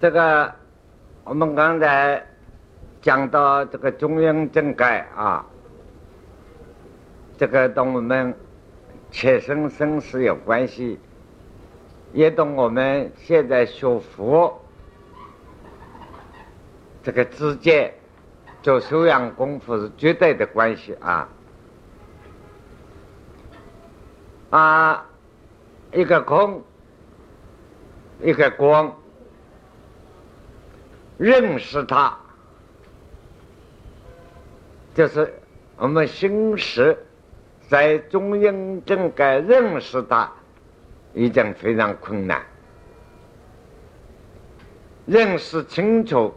这个我们刚才讲到这个中央政改啊，这个跟我们切身生死有关系，也跟我们现在学佛这个之间做修养功夫是绝对的关系啊啊，一个空，一个光。认识他，就是我们心识在中阴正该认识他，已经非常困难。认识清楚，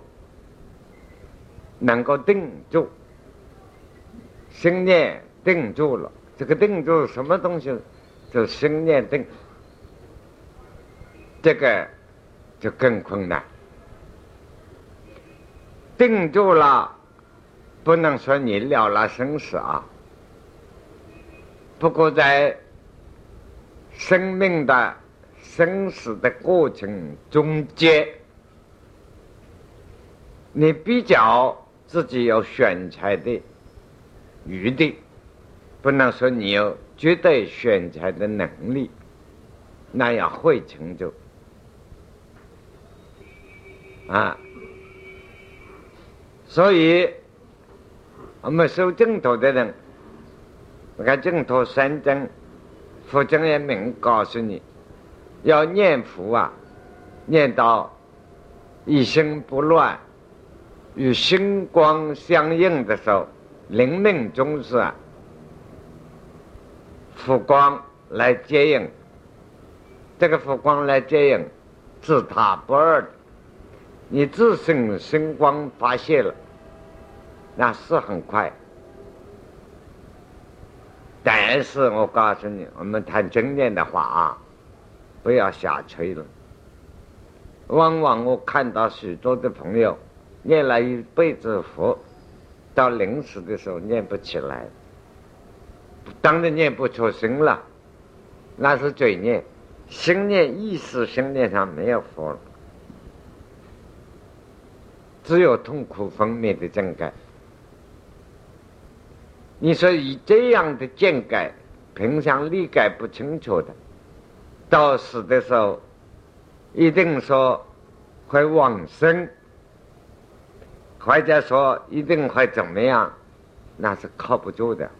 能够定住，心念定住了。这个定住什么东西？就心念定，这个就更困难。定住了，不能说你了了生死啊。不过在生命的生死的过程中间，你比较自己有选材的余地，不能说你有绝对选材的能力，那样会成就啊。所以，我们修净土的人，我看净土三真，佛经也明告诉你，要念佛啊，念到一心不乱，与星光相应的时候，灵命中是啊，佛光来接应，这个佛光来接应，自他不二，你自身星光发泄了。那是很快，但是我告诉你，我们谈正念的话啊，不要瞎吹了。往往我看到许多的朋友念了一辈子佛，到临死的时候念不起来，当然念不出声了，那是嘴念，心念意识心念上没有佛了，只有痛苦分娩的正感。你说以这样的见解，平常理解不清楚的，到死的时候，一定说会往生，或者说一定会怎么样，那是靠不住的，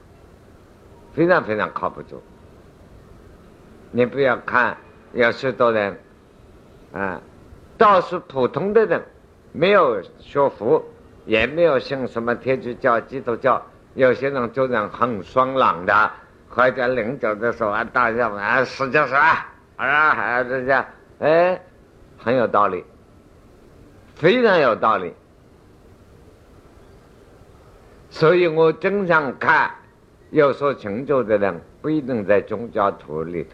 非常非常靠不住。你不要看有许多人，啊，倒是普通的人，没有学佛，也没有信什么天主教、基督教。有些人做人很爽朗的，或者临走的时候啊，大家啊，使劲说啊，啊，这样，哎，很有道理，非常有道理。所以我经常看有所成就的人，不一定在宗教徒里头。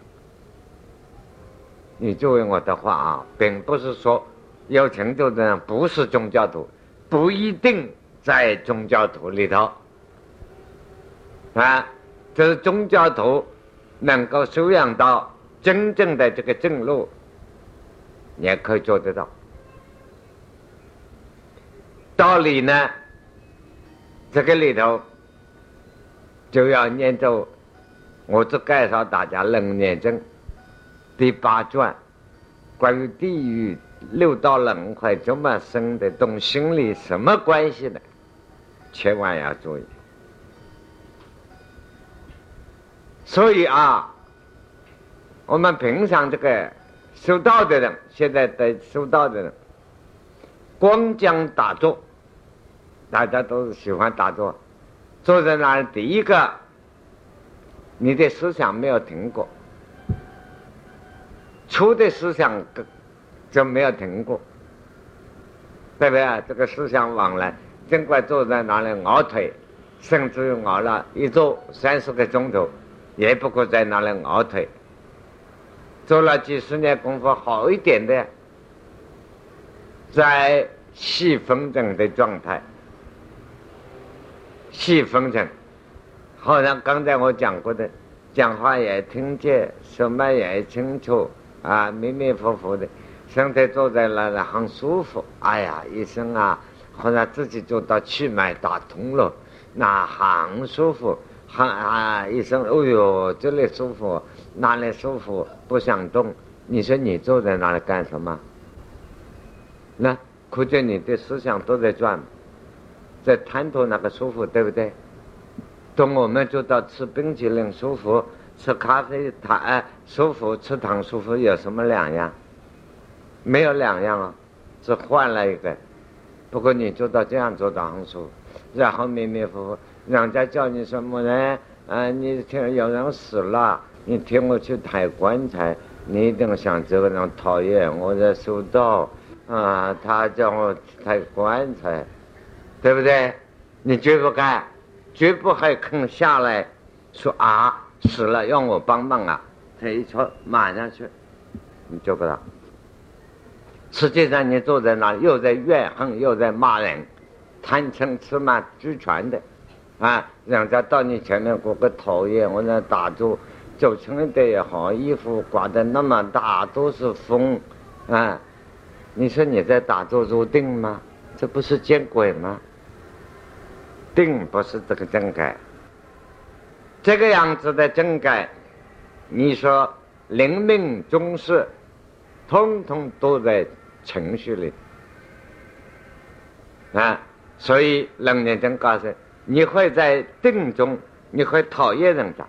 你作为我的话啊，并不是说有成就的人不是宗教徒，不一定在宗教徒里头。啊，这是宗教徒能够修养到真正的这个正路，也可以做得到。道理呢，这个里头就要念咒，我只介绍大家《楞严经》第八卷，关于地狱六道轮回怎么生的，同心理什么关系的，千万要注意。所以啊，我们平常这个修道的人，现在在修道的人，光讲打坐，大家都是喜欢打坐，坐在那里，第一个，你的思想没有停过，出的思想就没有停过，对不对？这个思想往来，尽管坐在那里熬腿，甚至熬了一坐三十个钟头。也不过在那里熬腿，做了几十年功夫好一点的，在细风筝的状态，细风筝，好像刚才我讲过的，讲话也听见，什么也清楚啊，迷迷糊糊的，身体坐在那里很舒服。哎呀，医生啊，好像自己做到气脉打通了，那很舒服。喊啊，一声，哦哟，这里舒服，哪里舒服？不想动。你说你坐在那里干什么？那可见你的思想都在转，在探讨那个舒服，对不对？等我们做到吃冰淇淋舒服，吃咖啡糖舒服，吃糖舒服，有什么两样？没有两样啊，只换了一个。不过你做到这样做到很舒服，然后迷迷糊糊，人家叫你什么呢？啊，你听有人死了，你听我去抬棺材，你一定想这个人讨厌，我在收到啊，他叫我抬棺材，对不对？你绝不干，绝不还肯下来说啊，死了要我帮忙啊，他一说马上去，你做不到。实际上，你坐在那里，又在怨恨，又在骂人，贪嗔痴慢俱全的，啊！人家到你前面过个讨厌，我那打坐，走轻点也好，衣服刮得那么大，都是风，啊！你说你在打坐入定吗？这不是见鬼吗？定不是这个正改，这个样子的正改，你说灵命中事，通通都在。情绪里啊，所以楞严经告诉你会在定中，你会讨厌人家，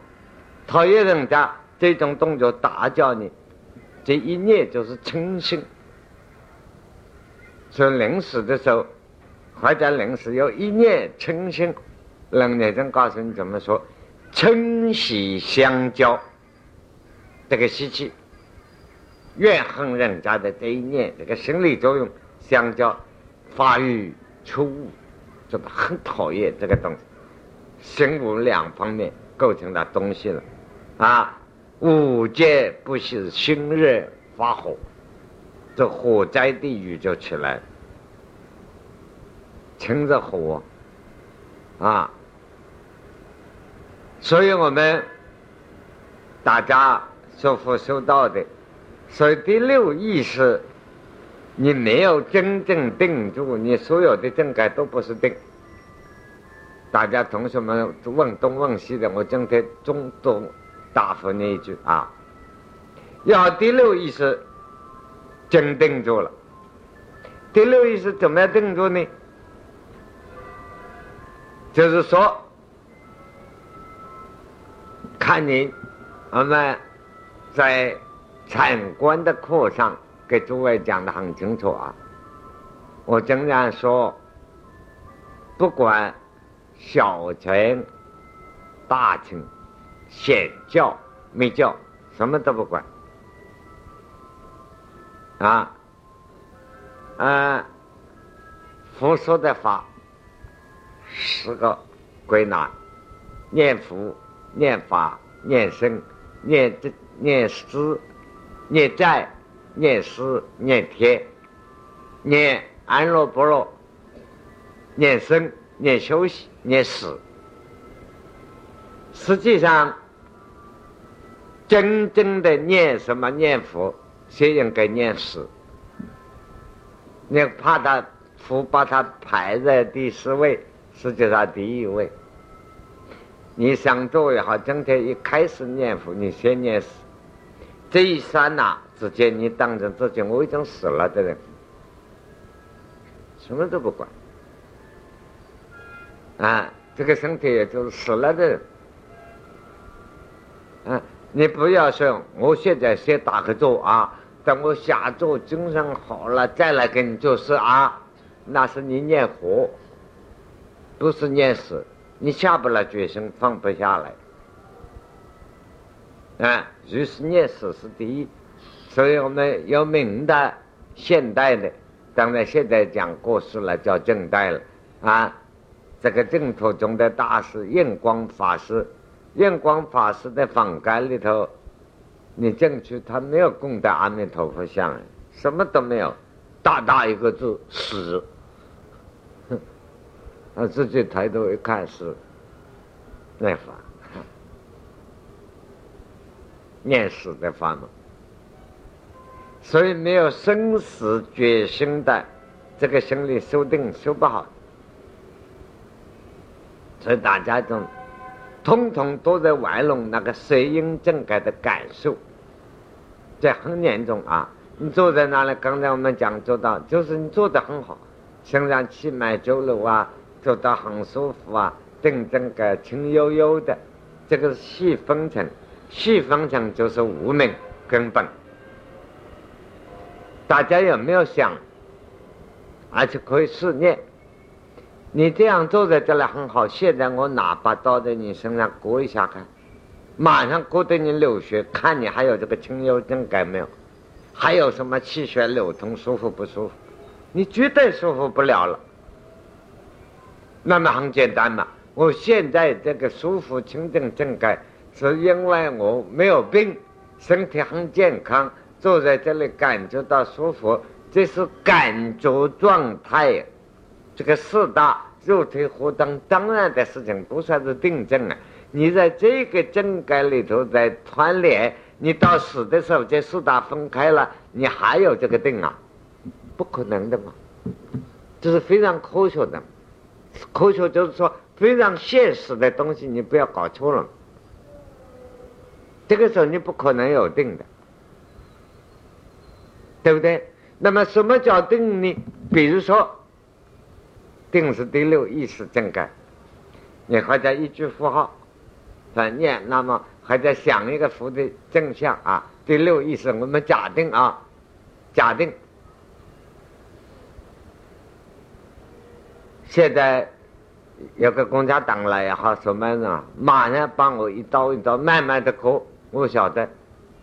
讨厌人家这种动作打搅你，这一念就是嗔心。所以临死的时候，或者临死有一念嗔心，楞严经告诉你怎么说，嗔喜相交，这个习气。怨恨人家的这一念，这个心理作用相交发育出物，这个很讨厌这个东西。心无两方面构成的东西了，啊，五戒不是心热发火，这火灾地狱就起来了，趁着火啊，所以我们大家修佛修道的。所以第六意识，你没有真正定住，你所有的正改都不是定。大家同学们问东问西的，我今天中都答复你一句啊：要第六意识真定住了。第六意识怎么样定住呢？就是说，看你我们在。禅观的课上给诸位讲的很清楚啊！我经常说，不管小乘、大乘、显教、密教，什么都不管啊！啊，佛说的法，十个归纳：念佛、念法、念僧、念这、念师。念债、念师、念天、念安乐不乐、念生、念休息、念死。实际上，真正的念什么？念佛，先应该念死。你怕他佛把他排在第四位，实际上第一位。你想做也好，今天一开始念佛，你先念死。这一刹那之间，你当成自己我已经死了的人，什么都不管啊！这个身体也就是死了的人啊！你不要说，我现在先打个坐啊，等我下坐精神好了再来跟你做事啊！那是你念佛，不是念死，你下不了决心，放不下来。啊，如是念死是第一，所以我们有明代、现代的，当然现在讲过世了，叫正代了啊。这个净土中的大师印光法师，印光法师的房间里头，你进去，他没有供的阿弥陀佛像，什么都没有，大大一个字死，他自己抬头一看是那法。念死的法门，所以没有生死决心的这个心理修定修不好，所以大家都通通都在玩弄那个随因正改的感受，这很严重啊！你坐在那里，刚才我们讲做到，就是你做的很好，身上气脉走路啊，做到很舒服啊，定正个轻悠悠的，这个是细分层，细分层就是无名根本。大家有没有想？而且可以试念。你这样坐在这里很好。现在我拿把刀在你身上割一下看，马上割得你流血，看你还有这个清幽症感没有？还有什么气血流通舒服不舒服？你绝对舒服不了了。那么很简单嘛。我现在这个舒服清净正改，是因为我没有病，身体很健康。坐在这里感觉到舒服，这是感觉状态。这个四大肉体活动当然的事情，不算是定正啊。你在这个正感里头在团联，你到死的时候这四大分开了，你还有这个定啊？不可能的嘛！这是非常科学的，科学就是说非常现实的东西，你不要搞错了。这个时候你不可能有定的。对不对？那么什么叫定呢？比如说，定是第六意识正感，你或者一句符号反念，那么或者想一个符的正向啊。第六意识，我们假定啊，假定现在有个共产党来也好，什么呢？马上帮我一刀一刀慢慢的割，我晓得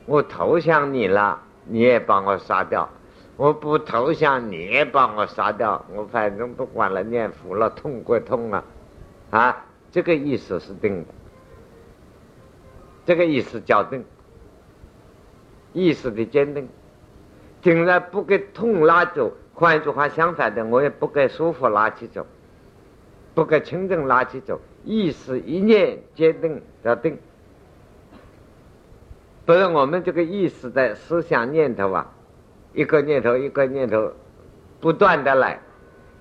我投降你了。你也把我杀掉，我不投降，你也把我杀掉，我反正不管了，念佛了，痛归痛啊，啊，这个意思是定，这个意思叫定，意识的坚定，定了不给痛拉走，换一句话相反的，我也不给舒服拉起走，不给清净拉起走，意识一念坚定叫定。不是我们这个意识的思想念头啊，一个念头一个念头不断的来，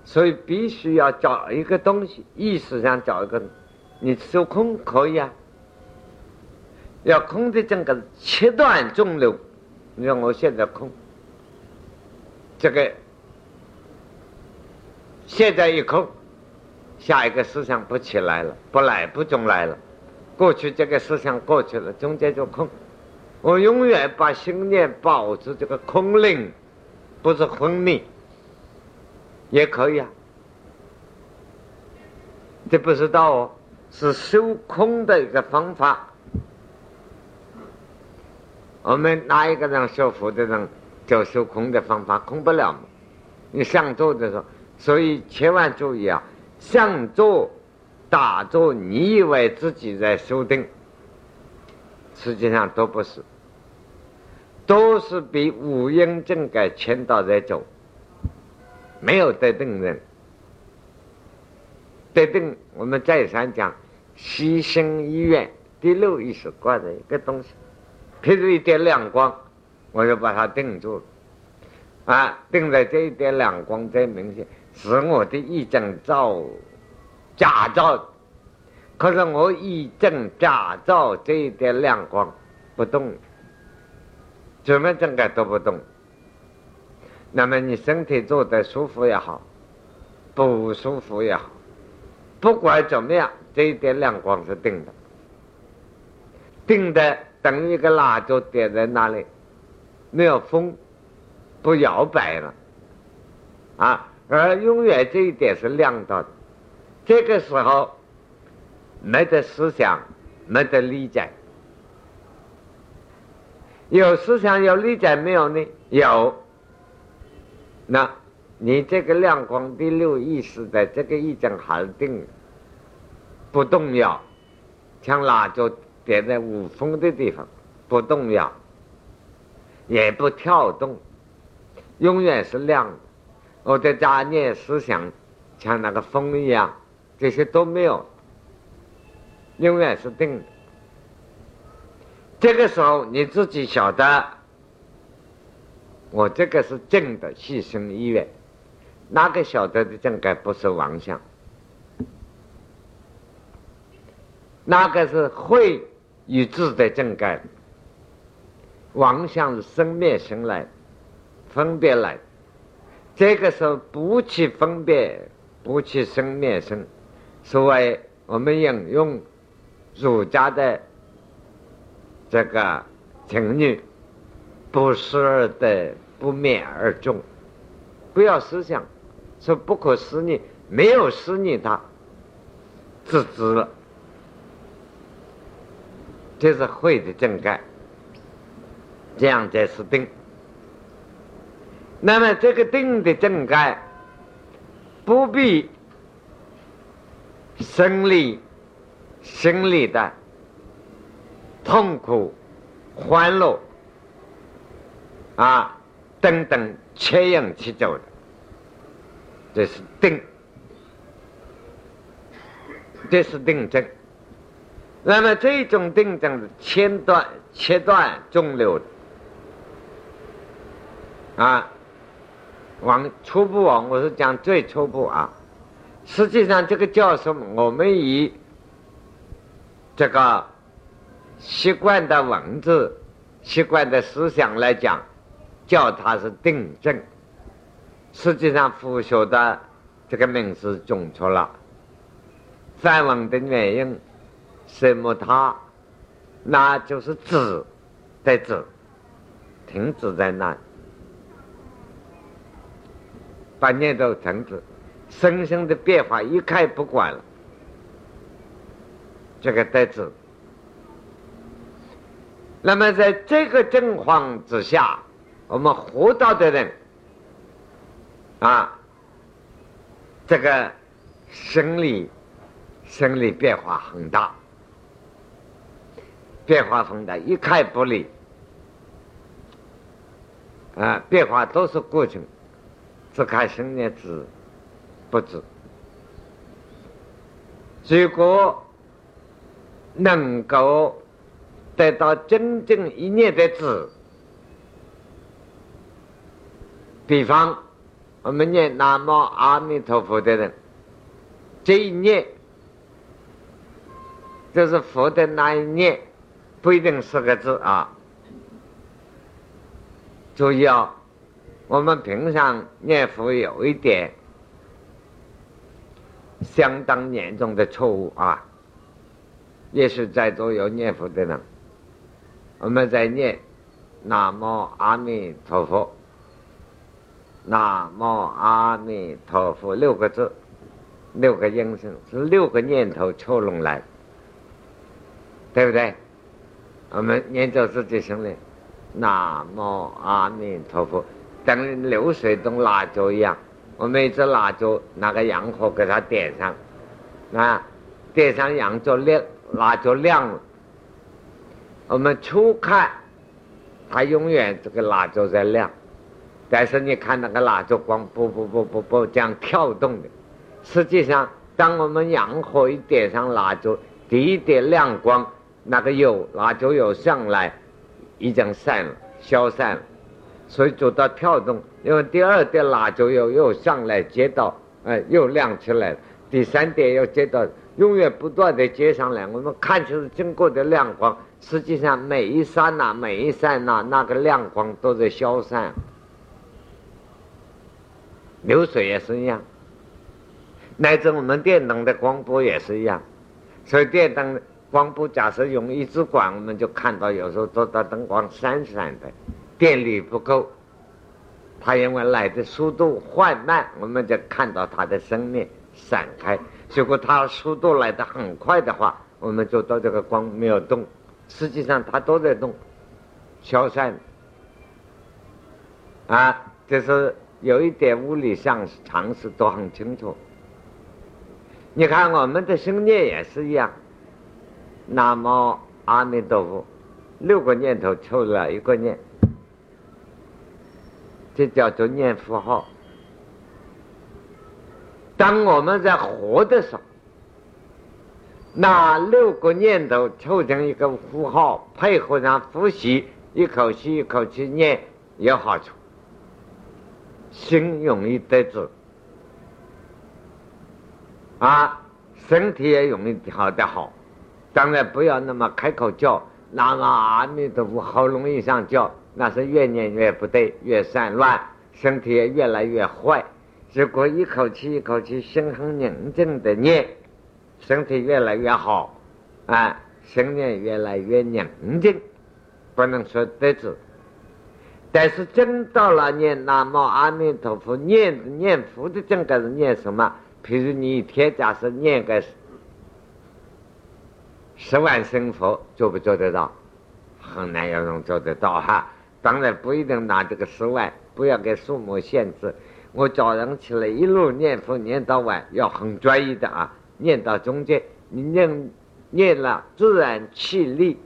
所以必须要找一个东西，意识上找一个，你收空可以啊，要空的整个切断中流，你看我现在空，这个现在一空，下一个思想不起来了，不来不中来了，过去这个思想过去了，中间就空。我永远把心念保持这个空灵，不是昏迷，也可以啊。这不是道哦，是修空的一个方法。我们哪一个人修佛的人，就修空的方法，空不了嘛。你上座的时候，所以千万注意啊，上座打坐，你以为自己在修定？实际上都不是，都是被五阴正改牵导在走，没有得定人。得定，我们再三讲，牺牲医院第六意识挂着一个东西，譬如一点亮光，我就把它定住了，啊，定在这一点亮光最明显，是我的一正照，假照。可是我一正假照这一点亮光不动，怎么整个都不动。那么你身体坐得舒服也好，不舒服也好，不管怎么样，这一点亮光是定的，定的等于一个蜡烛点在那里，没有风，不摇摆了，啊，而永远这一点是亮到的，这个时候。没得思想，没得理解。有思想有理解没有呢？有。那，你这个亮光第六意识的这个意境还是定，不动摇，像蜡烛点在无风的地方，不动摇，也不跳动，永远是亮的。我的杂念思想，像那个风一样，这些都没有。永远是定的。这个时候你自己晓得，我这个是正的牺牲意愿，哪个晓得的正盖不是妄想？那个是会与智的正盖？妄想是生灭生来，分别来。这个时候不去分别，不去生灭生，所谓我们引用儒家的这个情欲。不思而得，不灭而终。不要思想，说不可思议，没有思议，它自知了。这是会的正盖，这样才是定。那么这个定的正盖，不必生理、心理的痛苦、欢乐。啊，等等，切应去走的，这是定，这是定症。那么这种定症是切断、切断中流的。啊，往初步啊，我是讲最初步啊。实际上，这个叫什么？我们以这个习惯的文字、习惯的思想来讲。叫它是定正，实际上佛学的这个名字中错了。梵文的原因，什么它，那就是止在止，停止在那，把念头停止，身心的变化一概不管了，这个在止。那么在这个状况之下。我们活到的人啊，这个生理生理变化很大，变化很大，一概不理啊，变化都是过程，只看生念知不知。如果能够得到真正一念的知。比方，我们念南无阿弥陀佛的人，这一念就是佛的那一念，不一定四个字啊。注意啊，我们平常念佛有一点相当严重的错误啊，也是在座有念佛的人，我们在念南无阿弥陀佛。南无阿弥陀佛六个字，六个音声是六个念头凑拢来，对不对？我们念着自己心里，南无阿弥陀佛，等流水中蜡烛一样。我们一支蜡烛拿个洋火给它点上，啊，点上洋烛亮，蜡烛亮了。我们初看，它永远这个蜡烛在亮。但是你看那个蜡烛光不不不不不这样跳动的，实际上，当我们阳火一点上蜡烛，第一点亮光，那个油蜡烛油上来，已经散了，消散了，所以做到跳动。因为第二点蜡烛油又上来接到，哎，又亮起来了。第三点又接到，永远不断的接上来。我们看就是经过的亮光，实际上每一刹那每一刹那那个亮光都在消散。流水也是一样，乃至我们电灯的光波也是一样，所以电灯光波假设用一支管，我们就看到有时候做到灯光闪闪的，电力不够，它因为来的速度缓慢，我们就看到它的生命闪开；如果它速度来的很快的话，我们就到这个光没有动，实际上它都在动，消散啊，这是。有一点物理上常识都很清楚。你看我们的心念也是一样，南无阿弥陀佛，六个念头凑了一个念，这叫做念符号。当我们在活的时候，那六个念头凑成一个符号，配合上呼吸，一口气一口气念有好处。心容易得志，啊，身体也容易调得好。当然不要那么开口叫，那么阿弥陀佛喉咙一上叫，那是越念越不对，越散乱，身体也越来越坏。如果一口气一口气心很宁静的念，身体越来越好，啊，心念越来越宁静，不能说得志。但是真到了念南无阿弥陀佛，念念佛的正个是念什么？譬如你一天假设念个十万声佛，做不做得到？很难有人做得到哈。当然不一定拿这个十万，不要给数目限制。我早上起来一路念佛念到晚，要很专一的啊。念到中间，你念念了自然气力，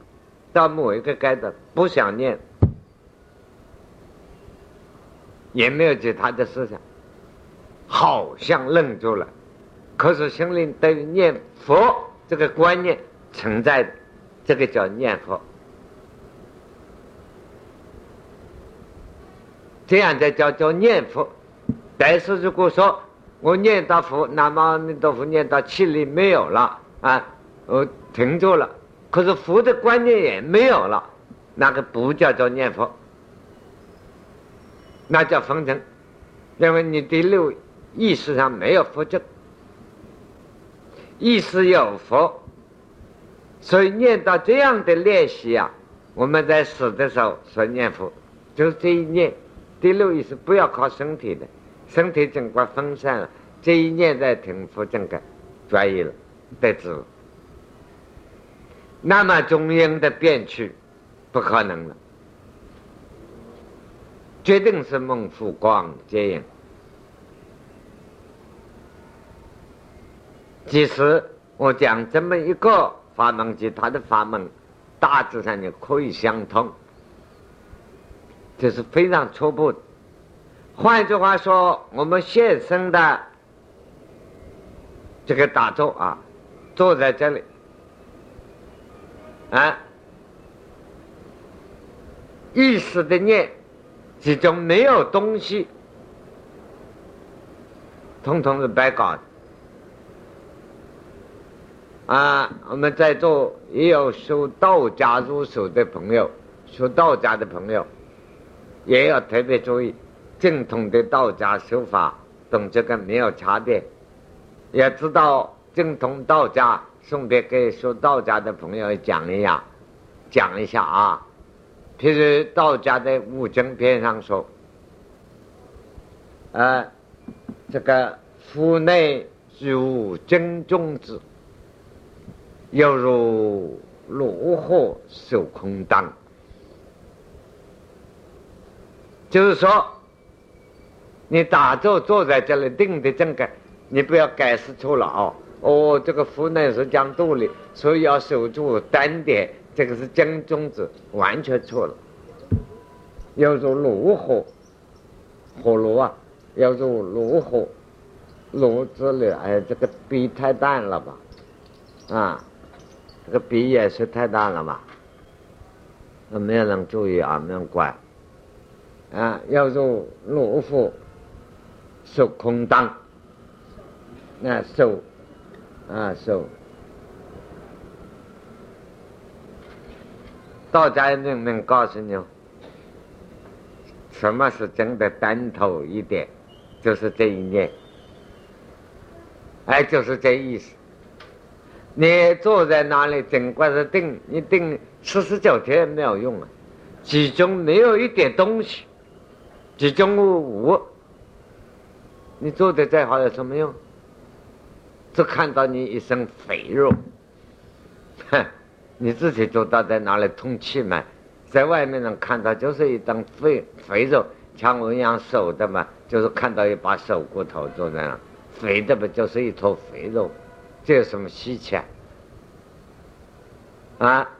到某一个阶段不想念。也没有其他的思想，好像愣住了，可是心里对念佛这个观念存在的，这个叫念佛。这样才叫叫念佛。但是如果说我念到佛，那么弥陀佛念到气力没有了啊，我停住了，可是佛的观念也没有了，那个不叫做念佛。那叫风尘，因为你第六意识上没有佛正，意识有佛，所以念到这样的练习啊，我们在死的时候说念佛，就是这一念，第六意识不要靠身体的，身体整个分散了，这一念在听佛正感，专一了，得知，那么中阴的变去，不可能了。决定是孟福光接引。其实我讲这么一个法门及他的法门，大致上就可以相通，这是非常初步。换句话说，我们现生的这个打坐啊，坐在这里，啊，意识的念。其中没有东西，通通是白搞的。啊，我们在座也有修道家入手的朋友，修道家的朋友，也要特别注意正统的道家修法，懂这个没有差别。也知道正统道家，顺便给修道家的朋友讲一下，讲一下啊。譬如道家的五经篇上说，啊，这个腹内如真种子，犹如炉火受空当。就是说，你打坐坐在这里定的正个，你不要解释错了哦。哦，这个福呢是讲肚里，所以要守住单点。这个是真宗子，完全错了。要做炉火，火炉啊，要做炉火，炉子里哎，这个笔太淡了吧？啊，这个笔也是太淡了吧？那没有人注意啊，没人管。啊，要做炉火，受空当，那受，啊受。道家人能告诉你，什么是真的单头一点，就是这一念，哎，就是这意思。你坐在那里，尽管是定，你定四十九天也没有用啊，其中没有一点东西，其中无，你做的再好有什么用？只看到你一身肥肉，哼。你自己做到在哪里通气嘛？在外面人看到就是一张肥肥肉，像我一样瘦的嘛，就是看到一把手骨头坐在那，肥的不就是一坨肥肉？这有什么稀奇啊？啊，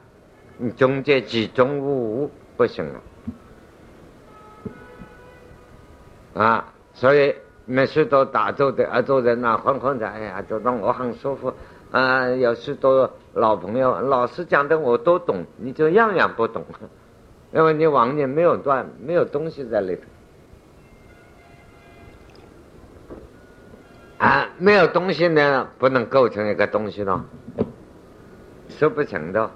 你中间集中无物不行了啊！所以没事，都打坐的啊，坐在那晃晃的，哎呀，就让我很舒服。啊，有许多老朋友，老师讲的我都懂，你就样样不懂，因为你往年没有断，没有东西在里头。啊，没有东西呢，不能构成一个东西了，说不成的。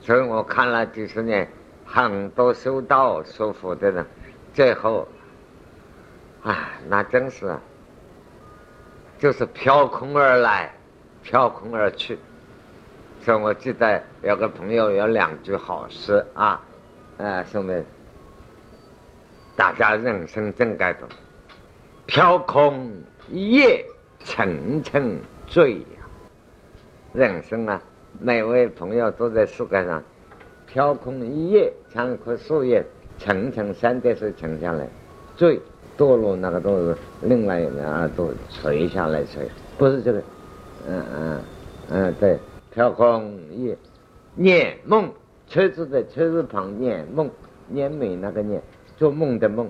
所以我看了几十年，很多修道修佛的人，最后，啊，那真是，就是飘空而来，飘空而去。所以我记得有个朋友有两句好诗啊，啊，兄弟，大家人生真该懂，飘空一夜，沉沉醉。人生啊，每位朋友都在世界上飘空一夜，像一棵树叶，层层山叠水沉下来，坠堕落那个都是另外一面啊，都垂下来垂，不是这个，嗯嗯嗯，对。飘空也，念梦，车子的车字旁念梦，念美那个念，做梦的梦，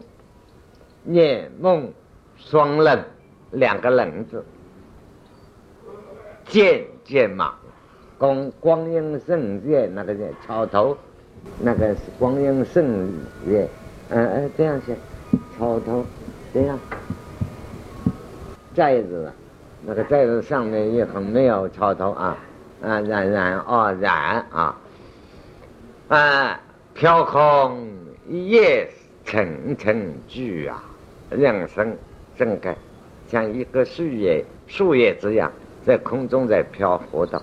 念梦双冷，两个冷字，渐渐嘛，光光阴盛月那个念草头，那个是光阴盛月，嗯嗯这样写，草头这样，寨子，那个寨子上面也很没有草头啊。啊，然然哦，然啊，啊，飘空一夜沉沉聚啊，人生正该像一个树叶，树叶这样在空中在漂浮的，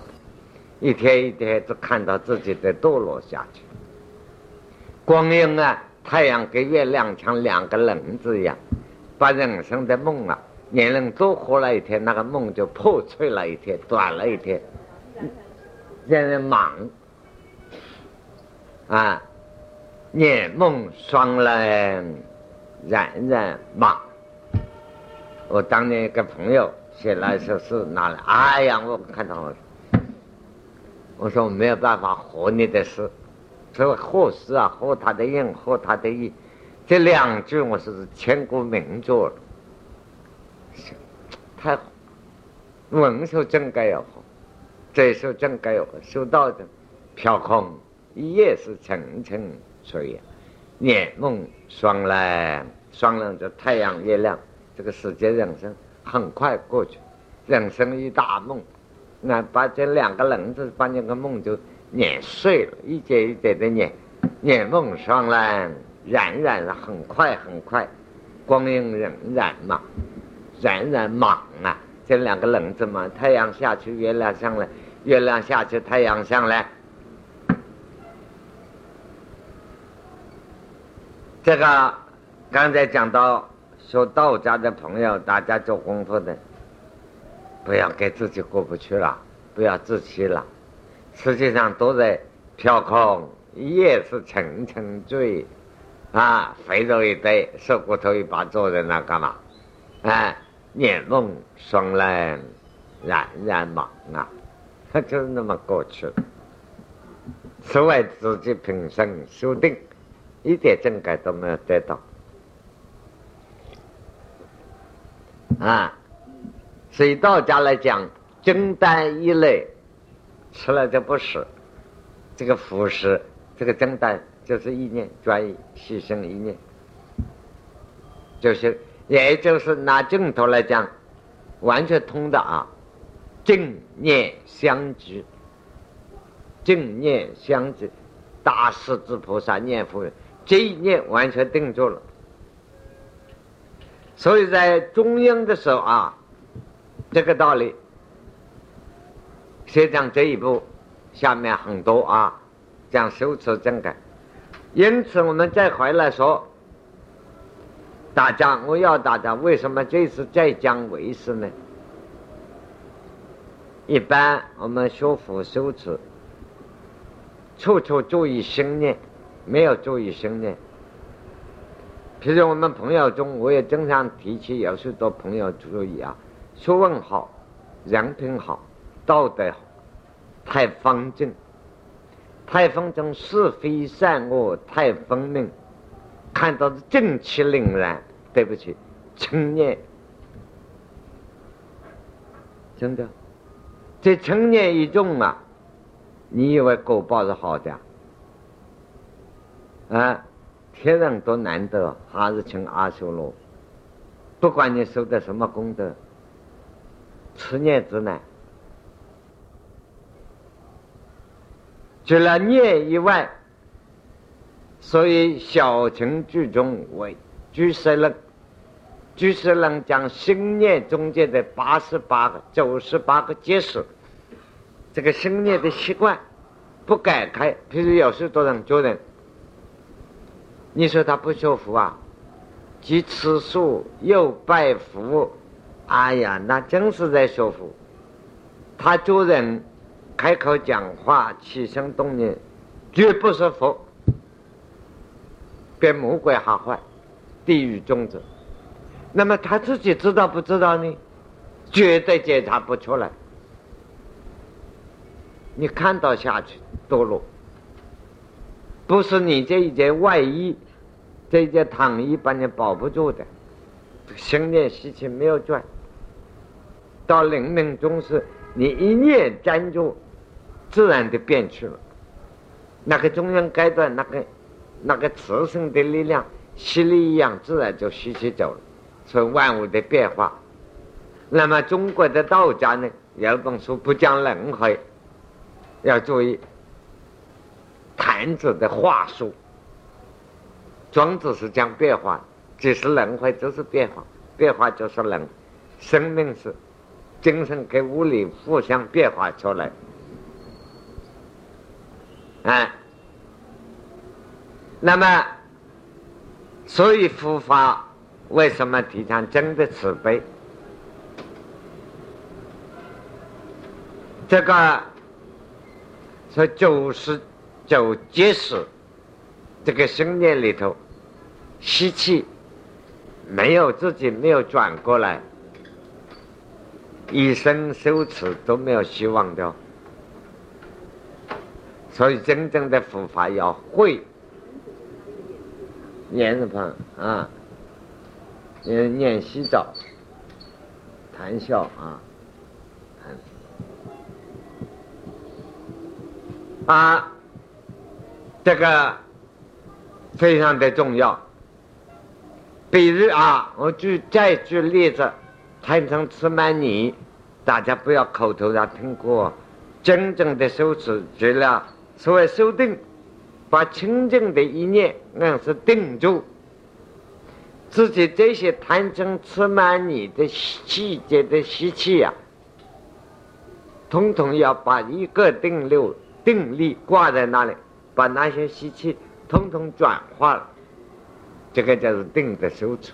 一天一天都看到自己在堕落下去。光阴啊，太阳跟月亮像两个轮子一样，把人生的梦啊，年龄多活了一天，那个梦就破碎了一天，短了一天。现在忙啊，年梦双人，冉冉忙。我当年一个朋友写了一首诗，拿来，哎呀，我看到我，我说我没有办法和你的诗，所以和诗啊，和他的人，和他的意，这两句我是千古名作了，太好，文学真该要好。这时候正该修道的，飘空一夜是沉沉睡，年梦双来，双冷就太阳月亮，这个世界人生很快过去，人生一大梦，那把这两个人字把那个梦就碾碎了，一节一节的碾，年梦双冷，冉冉很快很快，光阴荏苒嘛，冉冉忙啊，这两个人字嘛，太阳下去，月亮上来。月亮下去，太阳上来。这个刚才讲到说道家的朋友，大家做功夫的，不要给自己过不去了，不要自欺了。实际上都在飘空，夜是沉沉醉，啊，肥肉一堆，瘦骨头一把，坐在那干嘛？哎，年梦双冷，冉冉忙啊。他 就是那么过去了，此外自己平生修定，一点正改都没有得到，啊，所以道家来讲，金丹一类吃了就不死，这个腐食，这个金丹就是意念专一，牺牲意念，就是也就是拿正头来讲，完全通的啊。正念相知，正念相知，大势至菩萨念佛，这一念完全定住了。所以在中央的时候啊，这个道理，先讲这一步，下面很多啊，讲修持正改。因此，我们再回来说，大家，我要大家，为什么这次再讲为师呢？一般我们修复修持，处处注意心念，没有注意心念。譬如我们朋友中，我也经常提起，有许多朋友注意啊，学问好，人品好，道德好，太方正，太方正，是非善恶太分明，看到是正气凛然。对不起，嗔念，真的。这成年一众啊，你以为果报是好的啊？天人都难得，还是请阿修罗。不管你修的什么功德，持念之难。除了念以外，所以小乘居中为居士论，居士论将心念中间的八十八个、九十八个结识，这个心念的习惯不改开，譬如有许多人做人，你说他不学佛啊，既吃素又拜佛，哎呀，那真是在学佛。他做人。开口讲话，起心动念，绝不是佛，比魔鬼还坏，地狱种子。那么他自己知道不知道呢？绝对检查不出来。你看到下去堕落，不是你这一件外衣，这一件躺衣把你保不住的。心念习气没有转，到灵命中时，你一念粘住。自然的变去了，那个中央阶段，那个那个磁性的力量吸力一样，自然就吸起走了。所以万物的变化。那么中国的道家呢，有本书不讲轮回，要注意坛子的话术。庄子是讲变化，只是轮回就是变化，变化就是轮，生命是精神跟物理互相变化出来。啊，那么，所以佛法为什么提倡真的慈悲？这个说九十九结识，这个生念里头吸气没有自己没有转过来，一生修持都没有希望的。所以，真正的佛法要会，念什么啊？念念洗澡，谈笑啊，啊，这个非常的重要。比如啊，我举再举例子，谈成吃满你，大家不要口头上听过，真正的修持除了。所谓修定，把清净的一念硬是定住，自己这些贪嗔痴慢你的细节的习气呀，统统要把一个定六定力挂在那里，把那些习气统统转化了，这个就是定的修持。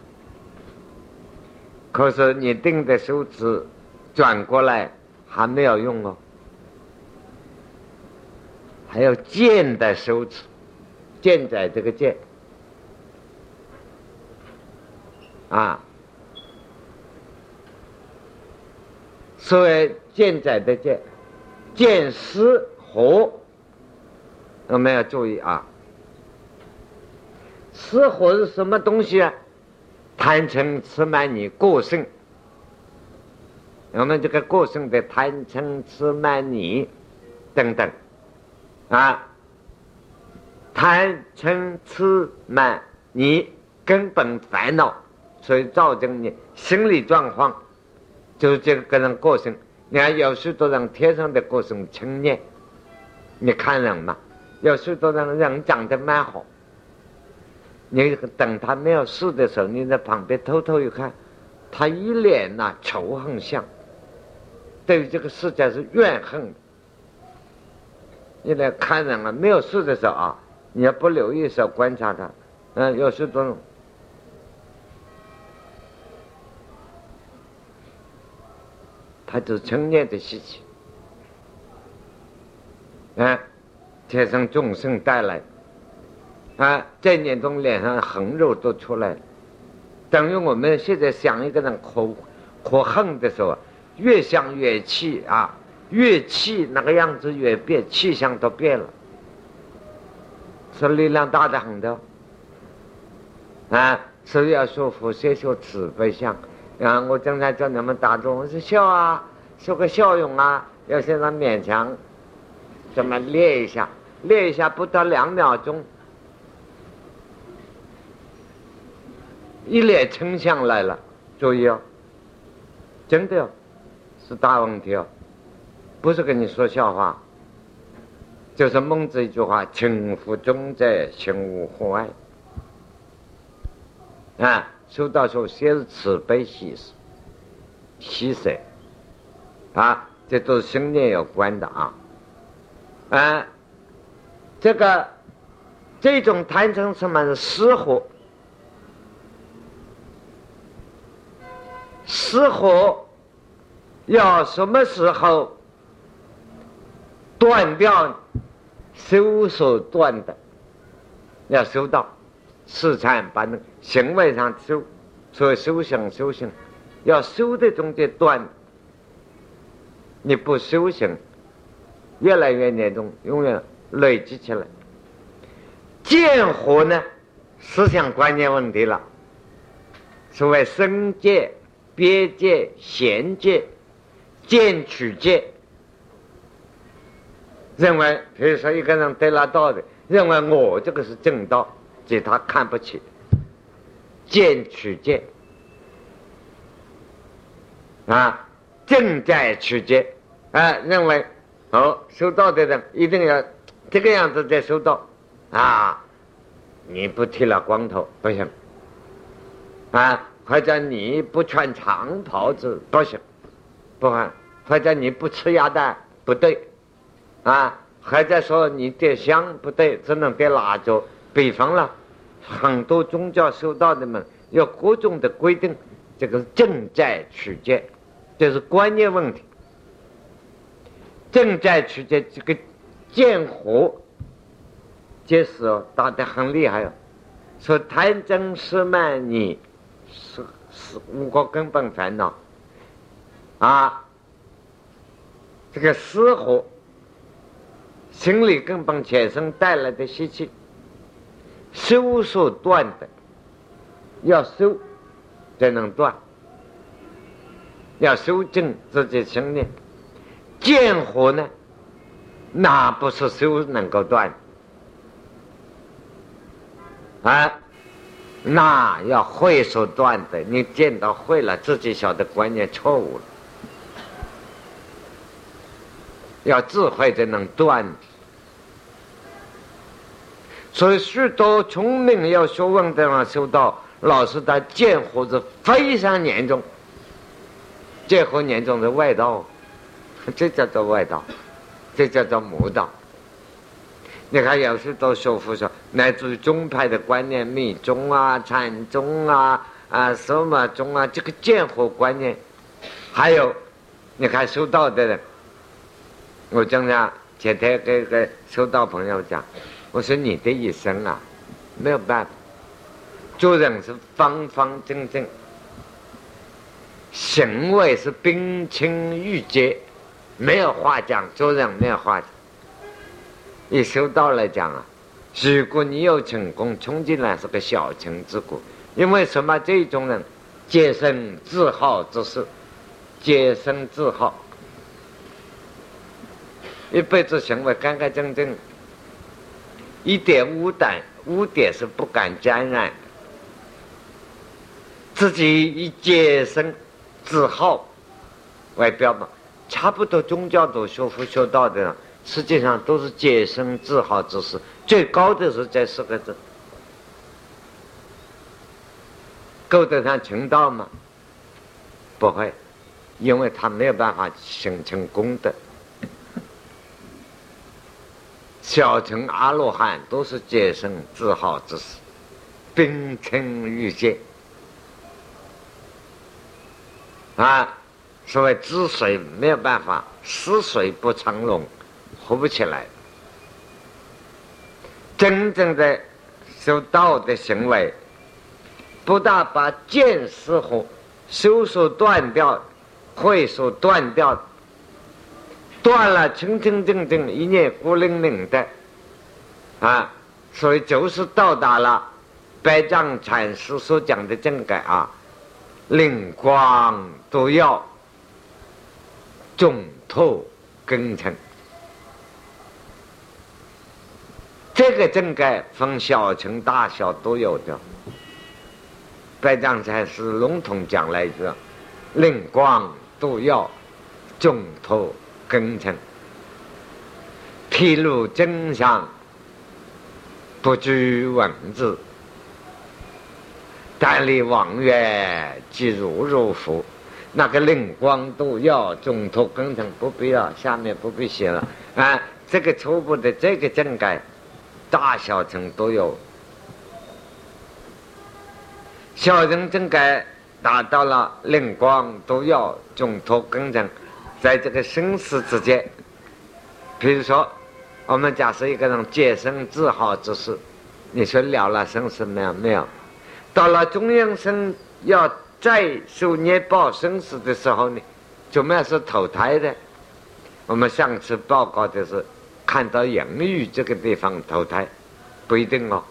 可是你定的修持转过来还没有用哦。还有见的修持，见在这个见啊，所谓见在的见，见思和，我们要注意啊，思和是什么东西啊？贪嗔痴慢你个性，我们这个个性的贪嗔痴慢你等等。啊，贪嗔痴慢，你根本烦恼，所以造成你心理状况，就是这个个人个性。你看，有许多人天生的个性青年，你看人嘛，有许多人人长得蛮好，你等他没有事的时候，你在旁边偷偷一看，他一脸呐仇恨相，对于这个世界是怨恨的。你来看人了，没有事的时候啊，你要不留意时候观察他，嗯，有时都，他就成念的事情，啊，天生众生带来，啊，在念中脸上横肉都出来了，等于我们现在想一个人可可恨的时候，越想越气啊。越气那个样子越变，气象都变了，是力量大的很的。啊，所以要说佛先修慈悲相。啊，我经常叫你们打坐，我说笑啊，说个笑容啊，要现在勉强，怎么练一下？练一下不到两秒钟，一脸嗔相来了，注意哦，真的哦，是大问题哦，不是跟你说笑话。就是孟子一句话：“情乎中者，心无户外。”啊，修道时候先是慈悲喜舍，喜舍，啊，这都是心念有关的啊。啊，这个这种贪嗔什么是失火？失火要什么时候断掉？修所断的，要修到，是禅把那行为上修，所以修行修行，要修的中间断，你不修行，越来越严重，永远累积起来。见火呢，思想观念问题了。所谓生戒、别戒、贤戒、见取戒。认为，比如说一个人得了道的，认为我这个是正道，即他看不起，见取见啊，正在取见。啊，认为哦，修道的人一定要这个样子在修道啊，你不剃了光头不行。啊，或者你不穿长袍子不行，不行，或者你不吃鸭蛋不对。啊，还在说你点香不对，只能点蜡烛。北方了，很多宗教修道的们有各种的规定，这个正在取戒，这是观念问题。正在取戒，这个见火，这时打得很厉害哦。说贪嗔痴慢疑是是五个根本烦恼啊，这个失火。心理根本产生带来的习气，修所断的，要修才能断，要修正自己心念。见火呢，那不是修能够断啊，那要会所断的。你见到会了，自己晓得观念错误了。要智慧才能断，所以许多聪明要学问的人修道，老是在见火是非常严重，见火严重的外道，这叫做外道，这叫做魔道。你看有许多学佛说，乃至于宗派的观念，密宗啊、禅宗啊、啊什么宗啊，这个见火观念，还有你看修道的人。我经常前天跟个修道朋友讲，我说你的一生啊，没有办法，做人是方方正正，行为是冰清玉洁，没有话讲，做人没有话讲。以修道来讲啊，如果你有成功，冲进来是个小成之果，因为什么？这种人洁身自好之事，洁身自好。一辈子行为干干净净，一点污点污点是不敢沾染，自己以洁身自好为标榜，差不多宗教都学佛学道的，实际上都是洁身自好之事，最高的是这四个字，够得上成道吗？不会，因为他没有办法形成功德。小乘阿罗汉都是洁身自好之事，冰清玉洁啊！所谓知水没有办法，死水不成龙，活不起来。真正的修道的行为，不但把见识和修所断掉，会所断掉。断了，清清正正，一念孤零零的，啊，所以就是到达了白丈禅师所讲的正改啊，灵光都要中透根尘。这个正改分小乘大小都有的，白丈禅师笼统讲了一句：“灵光度耀，众托根尘，披露真相，不拘文字。但离望远，即如如佛。那个灵光度耀，众托根尘，不必要，下面不必写了啊。这个初步的这个正改，大小乘都有。”小人正改达到了灵光都要中脱根尘，在这个生死之间，比如说，我们假设一个人洁身自好之事，你说了了生死没有？没有。到了中央生要再受业报生死的时候呢，怎么样是投胎的？我们上次报告的是看到阳狱这个地方投胎，不一定哦，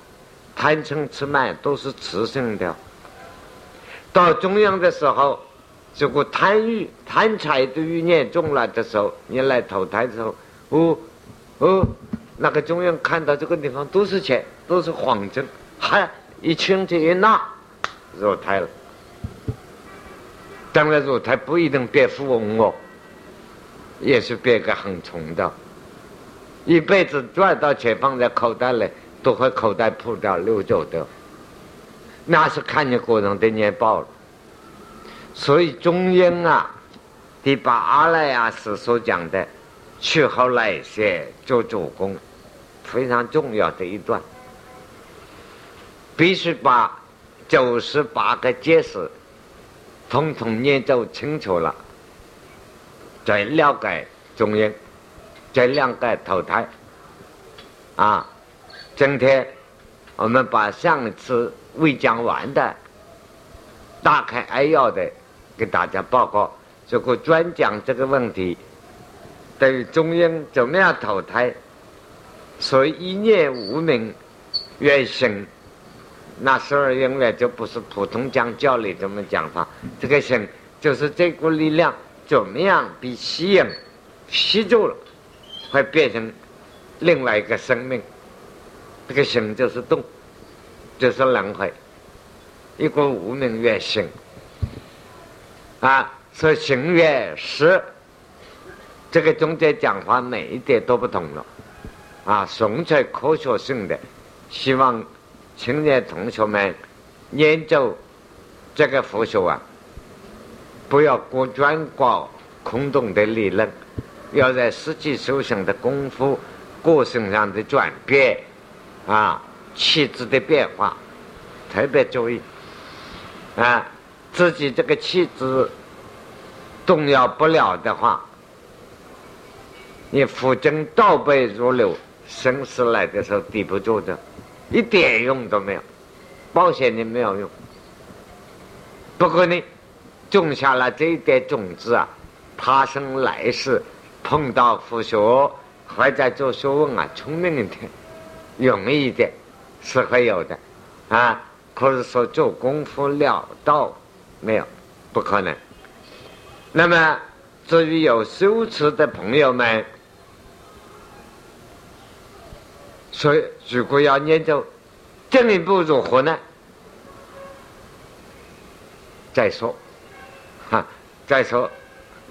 贪嗔痴慢都是雌性的。到中央的时候，如果贪欲、贪财的欲念重了的时候，你来投胎的时候，哦哦，那个中央看到这个地方都是钱，都是黄金，还一清就一拿入胎了。当然入胎不一定变富翁哦，也是变个很穷的，一辈子赚到钱放在口袋里，都会口袋破掉溜走的。那是看你个人的年报了，所以中英啊，第八阿赖耶识所讲的“去后来世做主公”，非常重要的一段，必须把九十八个解释统统念走清楚了，再了解中英，再了解投胎。啊，今天我们把上次。未讲完的，大开扼要的给大家报告。这个专讲这个问题，对于中阴怎么样投胎，所以一念无名愿行，那十二因缘就不是普通讲教理这么讲法。这个行就是这股力量怎么样被吸引、吸住了，会变成另外一个生命。这个行就是动。就是轮回，一个无名愿行啊，说行越实，这个中间讲话每一点都不同了啊，纯粹科学性的，希望青年同学们研究这个佛学啊，不要光专搞空洞的理论，要在实际修行的功夫、过程上的转变啊。气质的变化，特别注意啊！自己这个气质动摇不了的话，你浮针倒背如流，生死来的时候抵不住的，一点用都没有，保险你没有用。不过呢，种下了这一点种子啊，他生来世碰到佛学，或者做学问啊，聪明一点，容易一点。是会有的，啊，可是说做功夫了道没有，不可能。那么至于有修持的朋友们，所以如果要研究进一步如何呢？再说，哈，再说，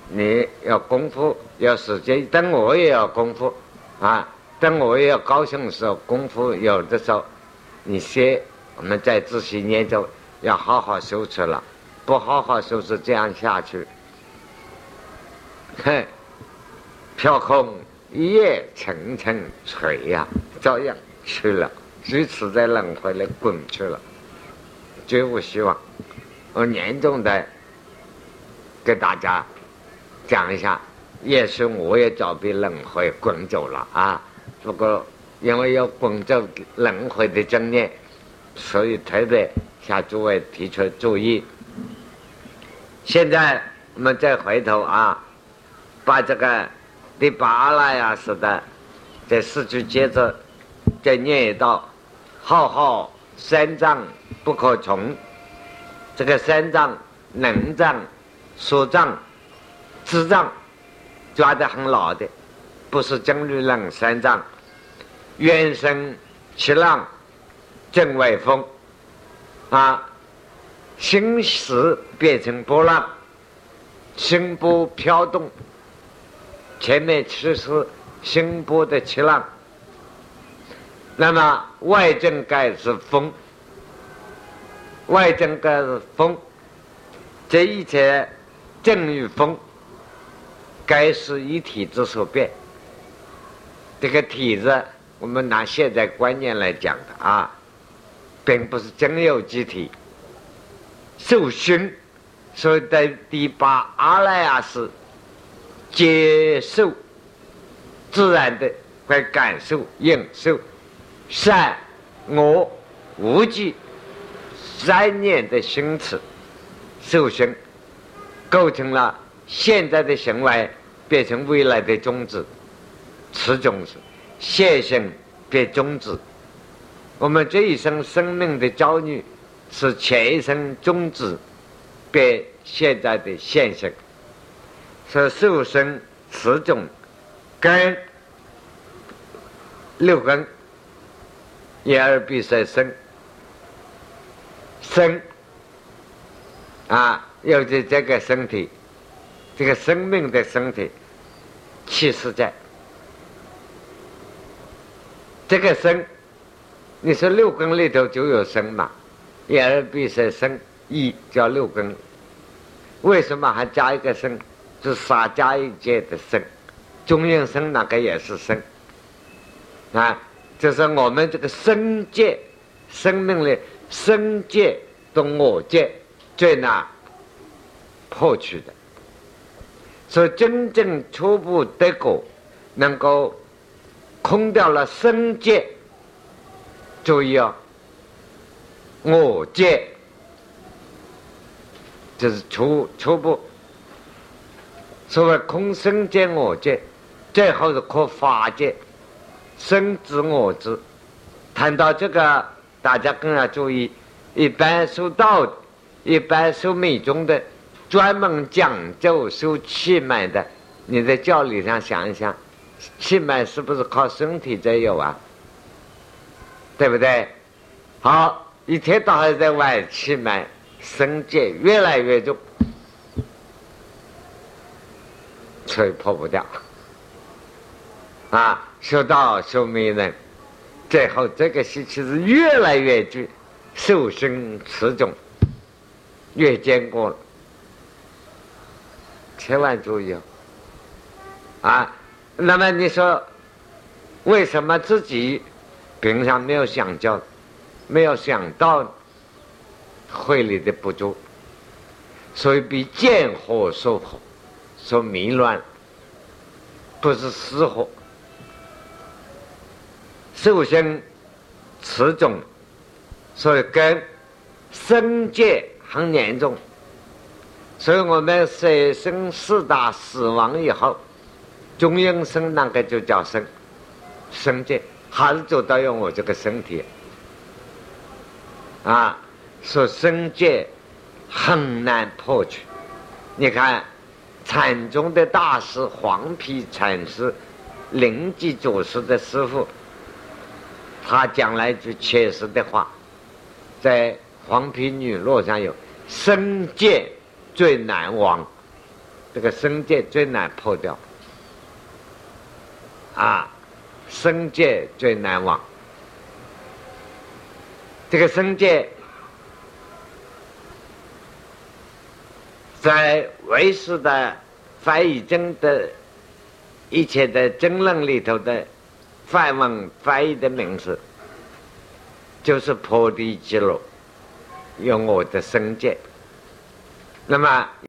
你要功夫要时间，等我也要功夫，啊，等我也要高兴的时候，功夫有的时候。你先，我们再仔细研究，要好好修持了。不好好收拾，这样下去，哼，飘空一夜沉沉垂呀，照样去了，如此在轮回里滚去了，绝无希望。我严重的给大家讲一下，也许我也早被轮回滚走了啊，不过。因为有滚走轮回的经验，所以特别向诸位提出注意。现在我们再回头啊，把这个第八拉呀似的这四句接着再念一道：浩浩三藏不可穷。这个三藏、能藏、所藏、智藏抓得很牢的，不是真律人三藏。原生七浪正外风，啊，心识变成波浪，心波飘动。前面其实心波的气浪，那么外正盖是风，外正盖是风，这一切正与风，该是一体之所变。这个体字，我们拿现在观念来讲的啊，并不是真有机体。受熏，所以在第八阿赖耶识接受自然的会感受、应受善恶无记三念的心词受熏，构成了现在的行为，变成未来的种子。此种子，现行变种子。我们这一生生命的遭遇，是前一生种子变现在的现象。是受生此种根六根，一二必三生生啊，有的这个身体，这个生命的身体，气实在。这个生，你说六根里头就有生嘛？一二必生生一叫六根，为什么还加一个生？是杀加一界的生，中阴生那个也是生啊。就是我们这个生界，生命的生界跟我界最难破去的，所以真正初步得果，能够。空掉了生界，注意哦，我见就是初初步。所谓空生见我见，最后是可法界，生知我知。谈到这个，大家更要注意。一般修道、一般修密宗的，专门讲究修气脉的，你在教理上想一想。气脉是不是靠身体在有啊？对不对？好，一天到晚在外气脉，身戒越来越重，吹破不掉。啊，修道修迷人，最后这个习气是越来越重，受身持重，越坚固了。千万注意哦！啊。那么你说，为什么自己平常没有想教，没有想到慧力的不足，所以被见火所惑，所迷乱，不是死火。首先，此种，所以跟生界很严重，所以我们生生四大死亡以后。中阴身那个就叫生，生界还是走到用我这个身体啊，说生界很难破去。你看禅宗的大师黄皮禅师，灵济祖师的师傅，他讲了一句切实的话，在黄皮女落上有生界最难亡，这个生界最难破掉。啊，生界最难忘。这个生界，在唯识的翻译经的一切的争论里头的梵文翻译的名字，就是破地记录，用我的生界。那么。